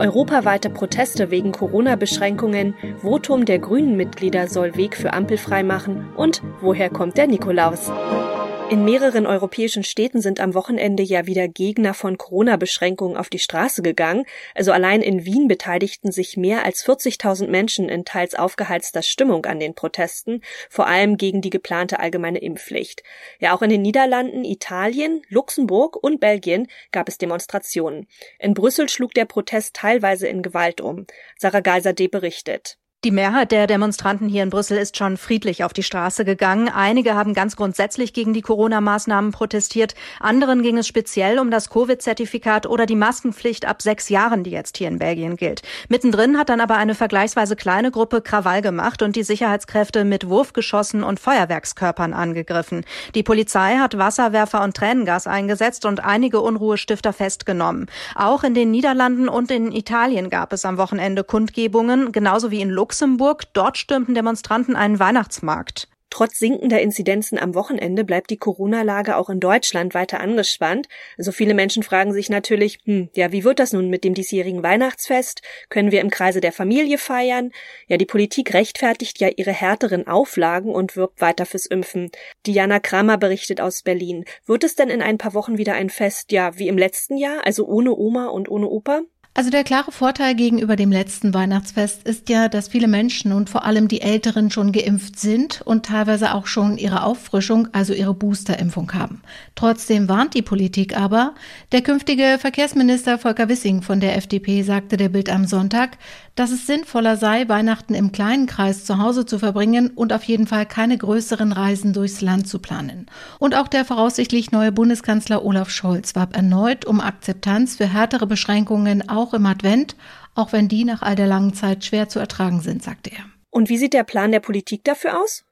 Europaweite Proteste wegen Corona-Beschränkungen, Votum der Grünen-Mitglieder soll Weg für Ampel freimachen und woher kommt der Nikolaus? In mehreren europäischen Städten sind am Wochenende ja wieder Gegner von Corona-Beschränkungen auf die Straße gegangen. Also allein in Wien beteiligten sich mehr als 40.000 Menschen in teils aufgeheizter Stimmung an den Protesten, vor allem gegen die geplante allgemeine Impfpflicht. Ja, auch in den Niederlanden, Italien, Luxemburg und Belgien gab es Demonstrationen. In Brüssel schlug der Protest teilweise in Gewalt um. Sarah Geiser D. berichtet. Die Mehrheit der Demonstranten hier in Brüssel ist schon friedlich auf die Straße gegangen. Einige haben ganz grundsätzlich gegen die Corona-Maßnahmen protestiert. Anderen ging es speziell um das Covid-Zertifikat oder die Maskenpflicht ab sechs Jahren, die jetzt hier in Belgien gilt. Mittendrin hat dann aber eine vergleichsweise kleine Gruppe Krawall gemacht und die Sicherheitskräfte mit Wurfgeschossen und Feuerwerkskörpern angegriffen. Die Polizei hat Wasserwerfer und Tränengas eingesetzt und einige Unruhestifter festgenommen. Auch in den Niederlanden und in Italien gab es am Wochenende Kundgebungen, genauso wie in Luxemburg Luxemburg. Dort stürmten Demonstranten einen Weihnachtsmarkt. Trotz sinkender Inzidenzen am Wochenende bleibt die Corona-Lage auch in Deutschland weiter angespannt. Also viele Menschen fragen sich natürlich, hm, ja, wie wird das nun mit dem diesjährigen Weihnachtsfest? Können wir im Kreise der Familie feiern? Ja, die Politik rechtfertigt ja ihre härteren Auflagen und wirbt weiter fürs Impfen. Diana Kramer berichtet aus Berlin. Wird es denn in ein paar Wochen wieder ein Fest, ja, wie im letzten Jahr, also ohne Oma und ohne Opa? Also der klare Vorteil gegenüber dem letzten Weihnachtsfest ist ja, dass viele Menschen und vor allem die Älteren schon geimpft sind und teilweise auch schon ihre Auffrischung, also ihre Boosterimpfung haben. Trotzdem warnt die Politik aber, der künftige Verkehrsminister Volker Wissing von der FDP sagte der Bild am Sonntag, dass es sinnvoller sei, Weihnachten im kleinen Kreis zu Hause zu verbringen und auf jeden Fall keine größeren Reisen durchs Land zu planen. Und auch der voraussichtlich neue Bundeskanzler Olaf Scholz warb erneut um Akzeptanz für härtere Beschränkungen auch im Advent, auch wenn die nach all der langen Zeit schwer zu ertragen sind, sagte er. Und wie sieht der Plan der Politik dafür aus?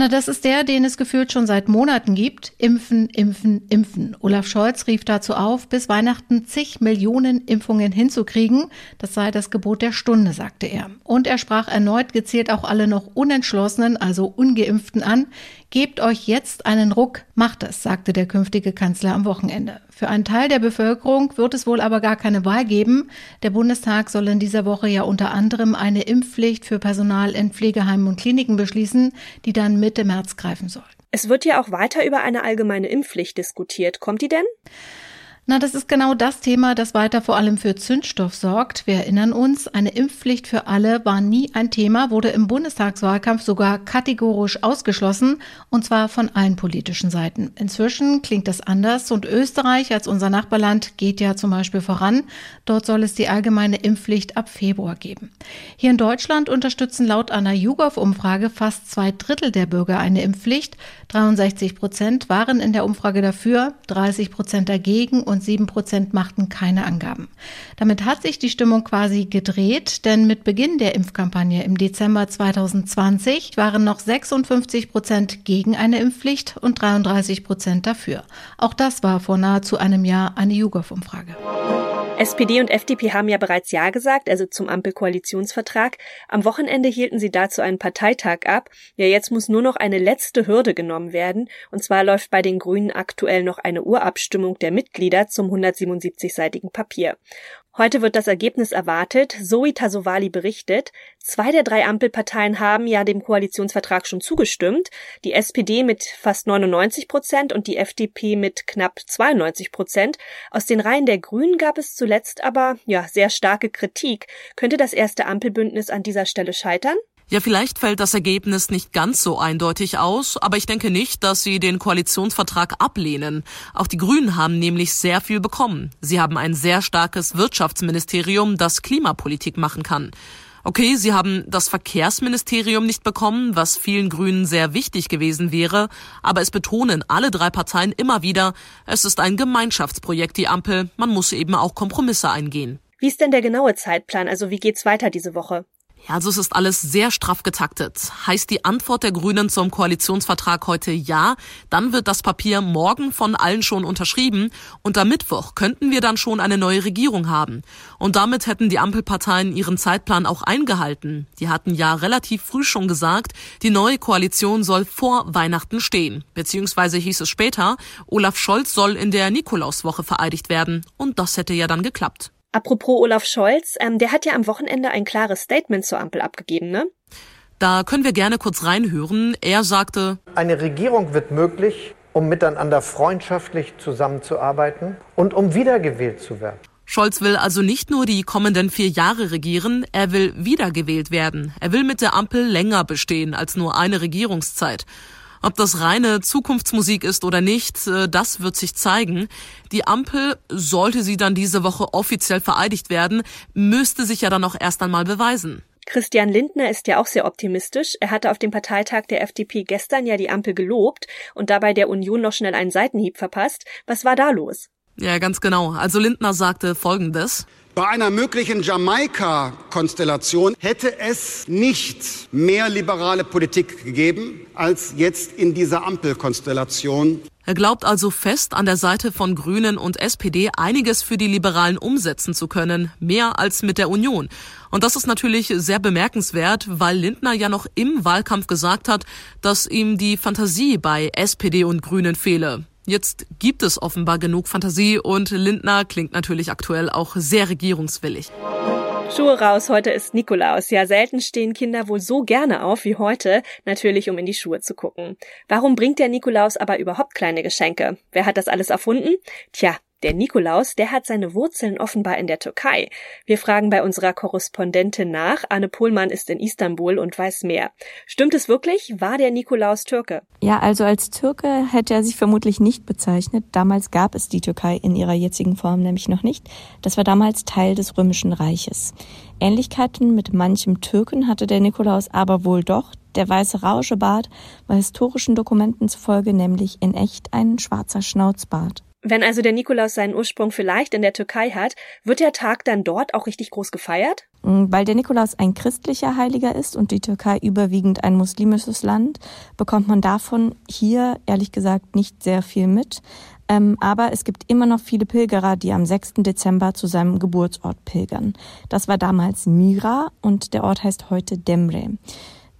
Na, das ist der, den es gefühlt schon seit Monaten gibt. Impfen, impfen, impfen. Olaf Scholz rief dazu auf, bis Weihnachten zig Millionen Impfungen hinzukriegen. Das sei das Gebot der Stunde, sagte er. Und er sprach erneut gezielt auch alle noch Unentschlossenen, also Ungeimpften an. Gebt euch jetzt einen Ruck, macht es, sagte der künftige Kanzler am Wochenende. Für einen Teil der Bevölkerung wird es wohl aber gar keine Wahl geben. Der Bundestag soll in dieser Woche ja unter anderem eine Impfpflicht für Personal in Pflegeheimen und Kliniken beschließen, die dann Mitte März greifen soll. Es wird ja auch weiter über eine allgemeine Impfpflicht diskutiert. Kommt die denn? Na, das ist genau das Thema, das weiter vor allem für Zündstoff sorgt. Wir erinnern uns, eine Impfpflicht für alle war nie ein Thema, wurde im Bundestagswahlkampf sogar kategorisch ausgeschlossen, und zwar von allen politischen Seiten. Inzwischen klingt das anders und Österreich als unser Nachbarland geht ja zum Beispiel voran. Dort soll es die allgemeine Impfpflicht ab Februar geben. Hier in Deutschland unterstützen laut einer YouGov-Umfrage fast zwei Drittel der Bürger eine Impfpflicht. 63 Prozent waren in der Umfrage dafür, 30 Prozent dagegen und und 7 Prozent machten keine Angaben. Damit hat sich die Stimmung quasi gedreht, denn mit Beginn der Impfkampagne im Dezember 2020 waren noch 56 Prozent gegen eine Impfpflicht und 33 Prozent dafür. Auch das war vor nahezu einem Jahr eine YouGov-Umfrage. SPD und FDP haben ja bereits Ja gesagt, also zum Ampelkoalitionsvertrag. Am Wochenende hielten sie dazu einen Parteitag ab. Ja, jetzt muss nur noch eine letzte Hürde genommen werden. Und zwar läuft bei den Grünen aktuell noch eine Urabstimmung der Mitglieder zum 177-seitigen Papier. Heute wird das Ergebnis erwartet. Zoe Tasovali berichtet, zwei der drei Ampelparteien haben ja dem Koalitionsvertrag schon zugestimmt. Die SPD mit fast 99 Prozent und die FDP mit knapp 92 Prozent. Aus den Reihen der Grünen gab es zuletzt aber, ja, sehr starke Kritik. Könnte das erste Ampelbündnis an dieser Stelle scheitern? Ja, vielleicht fällt das Ergebnis nicht ganz so eindeutig aus, aber ich denke nicht, dass sie den Koalitionsvertrag ablehnen. Auch die Grünen haben nämlich sehr viel bekommen. Sie haben ein sehr starkes Wirtschaftsministerium, das Klimapolitik machen kann. Okay, sie haben das Verkehrsministerium nicht bekommen, was vielen Grünen sehr wichtig gewesen wäre, aber es betonen alle drei Parteien immer wieder, es ist ein Gemeinschaftsprojekt, die Ampel, man muss eben auch Kompromisse eingehen. Wie ist denn der genaue Zeitplan? Also wie geht's weiter diese Woche? Ja, also es ist alles sehr straff getaktet. Heißt die Antwort der Grünen zum Koalitionsvertrag heute ja, dann wird das Papier morgen von allen schon unterschrieben und am Mittwoch könnten wir dann schon eine neue Regierung haben. Und damit hätten die Ampelparteien ihren Zeitplan auch eingehalten. Die hatten ja relativ früh schon gesagt, die neue Koalition soll vor Weihnachten stehen. Beziehungsweise hieß es später, Olaf Scholz soll in der Nikolauswoche vereidigt werden. Und das hätte ja dann geklappt. Apropos Olaf Scholz, ähm, der hat ja am Wochenende ein klares Statement zur Ampel abgegeben, ne? Da können wir gerne kurz reinhören. Er sagte, eine Regierung wird möglich, um miteinander freundschaftlich zusammenzuarbeiten und um wiedergewählt zu werden. Scholz will also nicht nur die kommenden vier Jahre regieren, er will wiedergewählt werden. Er will mit der Ampel länger bestehen als nur eine Regierungszeit. Ob das reine Zukunftsmusik ist oder nicht, äh, das wird sich zeigen. Die Ampel, sollte sie dann diese Woche offiziell vereidigt werden, müsste sich ja dann auch erst einmal beweisen. Christian Lindner ist ja auch sehr optimistisch. Er hatte auf dem Parteitag der FDP gestern ja die Ampel gelobt und dabei der Union noch schnell einen Seitenhieb verpasst. Was war da los? Ja, ganz genau. Also Lindner sagte Folgendes. Bei einer möglichen Jamaika-Konstellation hätte es nicht mehr liberale Politik gegeben als jetzt in dieser Ampelkonstellation. Er glaubt also fest, an der Seite von Grünen und SPD einiges für die Liberalen umsetzen zu können, mehr als mit der Union. Und das ist natürlich sehr bemerkenswert, weil Lindner ja noch im Wahlkampf gesagt hat, dass ihm die Fantasie bei SPD und Grünen fehle. Jetzt gibt es offenbar genug Fantasie und Lindner klingt natürlich aktuell auch sehr regierungswillig. Schuhe raus, heute ist Nikolaus. Ja, selten stehen Kinder wohl so gerne auf wie heute, natürlich um in die Schuhe zu gucken. Warum bringt der Nikolaus aber überhaupt kleine Geschenke? Wer hat das alles erfunden? Tja, der Nikolaus, der hat seine Wurzeln offenbar in der Türkei. Wir fragen bei unserer Korrespondentin nach. Anne Pohlmann ist in Istanbul und weiß mehr. Stimmt es wirklich? War der Nikolaus Türke? Ja, also als Türke hätte er sich vermutlich nicht bezeichnet. Damals gab es die Türkei in ihrer jetzigen Form nämlich noch nicht. Das war damals Teil des Römischen Reiches. Ähnlichkeiten mit manchem Türken hatte der Nikolaus aber wohl doch. Der weiße Rauschebart war historischen Dokumenten zufolge nämlich in echt ein schwarzer Schnauzbart. Wenn also der Nikolaus seinen Ursprung vielleicht in der Türkei hat, wird der Tag dann dort auch richtig groß gefeiert? Mm, weil der Nikolaus ein christlicher Heiliger ist und die Türkei überwiegend ein muslimisches Land, bekommt man davon hier ehrlich gesagt nicht sehr viel mit. Ähm, aber es gibt immer noch viele Pilgerer, die am 6. Dezember zu seinem Geburtsort pilgern. Das war damals Mira und der Ort heißt heute Demre.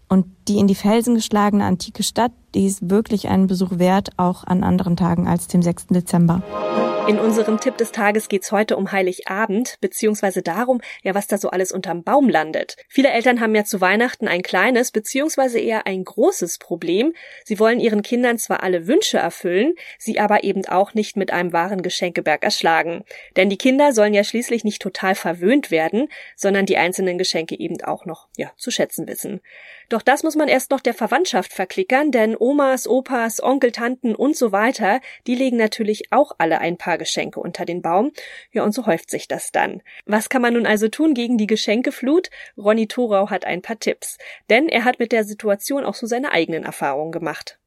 Und die in die Felsen geschlagene antike Stadt, die ist wirklich einen Besuch wert, auch an anderen Tagen als dem 6. Dezember. In unserem Tipp des Tages geht's heute um Heiligabend, beziehungsweise darum, ja, was da so alles unterm Baum landet. Viele Eltern haben ja zu Weihnachten ein kleines, beziehungsweise eher ein großes Problem. Sie wollen ihren Kindern zwar alle Wünsche erfüllen, sie aber eben auch nicht mit einem wahren Geschenkeberg erschlagen. Denn die Kinder sollen ja schließlich nicht total verwöhnt werden, sondern die einzelnen Geschenke eben auch noch, ja, zu schätzen wissen. Doch das muss man erst noch der Verwandtschaft verklickern, denn Omas, Opas, Onkel, Tanten und so weiter, die legen natürlich auch alle ein paar Geschenke unter den Baum. Ja, und so häuft sich das dann. Was kann man nun also tun gegen die Geschenkeflut? Ronny Thorau hat ein paar Tipps. Denn er hat mit der Situation auch so seine eigenen Erfahrungen gemacht.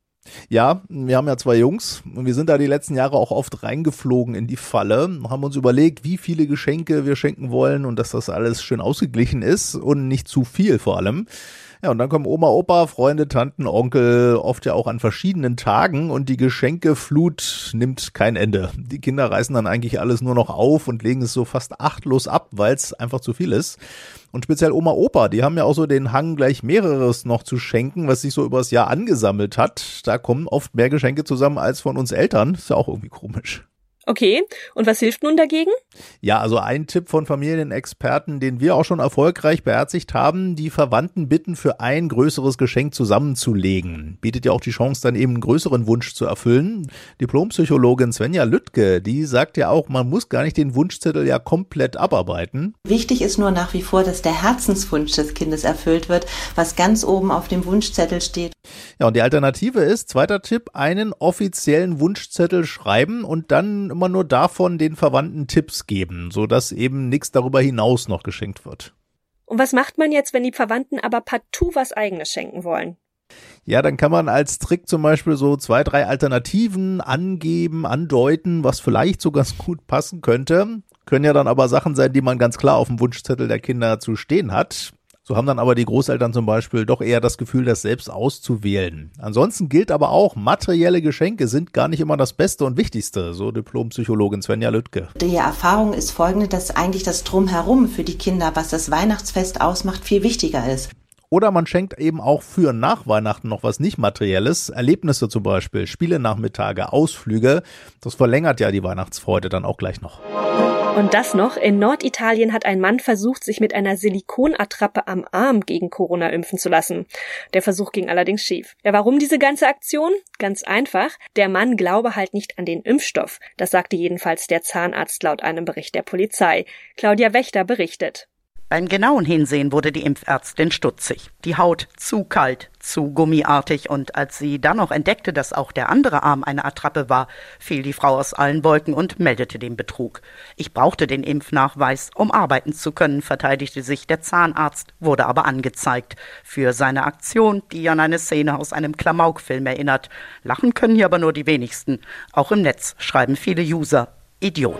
Ja, wir haben ja zwei Jungs und wir sind da die letzten Jahre auch oft reingeflogen in die Falle, haben uns überlegt, wie viele Geschenke wir schenken wollen und dass das alles schön ausgeglichen ist und nicht zu viel vor allem. Ja, und dann kommen Oma, Opa, Freunde, Tanten, Onkel, oft ja auch an verschiedenen Tagen und die Geschenkeflut nimmt kein Ende. Die Kinder reißen dann eigentlich alles nur noch auf und legen es so fast achtlos ab, weil es einfach zu viel ist. Und speziell Oma, Opa, die haben ja auch so den Hang, gleich mehreres noch zu schenken, was sich so übers Jahr angesammelt hat. Da kommen oft mehr Geschenke zusammen als von uns Eltern. Ist ja auch irgendwie komisch. Okay, und was hilft nun dagegen? Ja, also ein Tipp von Familienexperten, den wir auch schon erfolgreich beherzigt haben, die Verwandten bitten, für ein größeres Geschenk zusammenzulegen. Bietet ja auch die Chance, dann eben einen größeren Wunsch zu erfüllen. Diplompsychologin Svenja Lüttke, die sagt ja auch, man muss gar nicht den Wunschzettel ja komplett abarbeiten. Wichtig ist nur nach wie vor, dass der Herzenswunsch des Kindes erfüllt wird, was ganz oben auf dem Wunschzettel steht. Ja, und die Alternative ist, zweiter Tipp, einen offiziellen Wunschzettel schreiben und dann immer nur davon den Verwandten Tipps geben, sodass eben nichts darüber hinaus noch geschenkt wird. Und was macht man jetzt, wenn die Verwandten aber partout was eigenes schenken wollen? Ja, dann kann man als Trick zum Beispiel so zwei, drei Alternativen angeben, andeuten, was vielleicht so ganz gut passen könnte. Können ja dann aber Sachen sein, die man ganz klar auf dem Wunschzettel der Kinder zu stehen hat. So haben dann aber die Großeltern zum Beispiel doch eher das Gefühl, das selbst auszuwählen. Ansonsten gilt aber auch, materielle Geschenke sind gar nicht immer das Beste und Wichtigste, so Diplompsychologin Svenja Lüttke. Die Erfahrung ist folgende, dass eigentlich das Drumherum für die Kinder, was das Weihnachtsfest ausmacht, viel wichtiger ist. Oder man schenkt eben auch für nach Weihnachten noch was nicht Materielles, Erlebnisse zum Beispiel, Spielenachmittage, Ausflüge. Das verlängert ja die Weihnachtsfreude dann auch gleich noch. Und das noch, in Norditalien hat ein Mann versucht, sich mit einer Silikonattrappe am Arm gegen Corona impfen zu lassen. Der Versuch ging allerdings schief. Ja, warum diese ganze Aktion? Ganz einfach. Der Mann glaube halt nicht an den Impfstoff. Das sagte jedenfalls der Zahnarzt laut einem Bericht der Polizei. Claudia Wächter berichtet. Beim genauen Hinsehen wurde die Impfärztin stutzig. Die Haut zu kalt, zu gummiartig und als sie dann noch entdeckte, dass auch der andere Arm eine Attrappe war, fiel die Frau aus allen Wolken und meldete den Betrug. Ich brauchte den Impfnachweis, um arbeiten zu können, verteidigte sich der Zahnarzt, wurde aber angezeigt für seine Aktion, die an eine Szene aus einem Klamaukfilm erinnert. Lachen können hier aber nur die wenigsten. Auch im Netz schreiben viele User Idiot.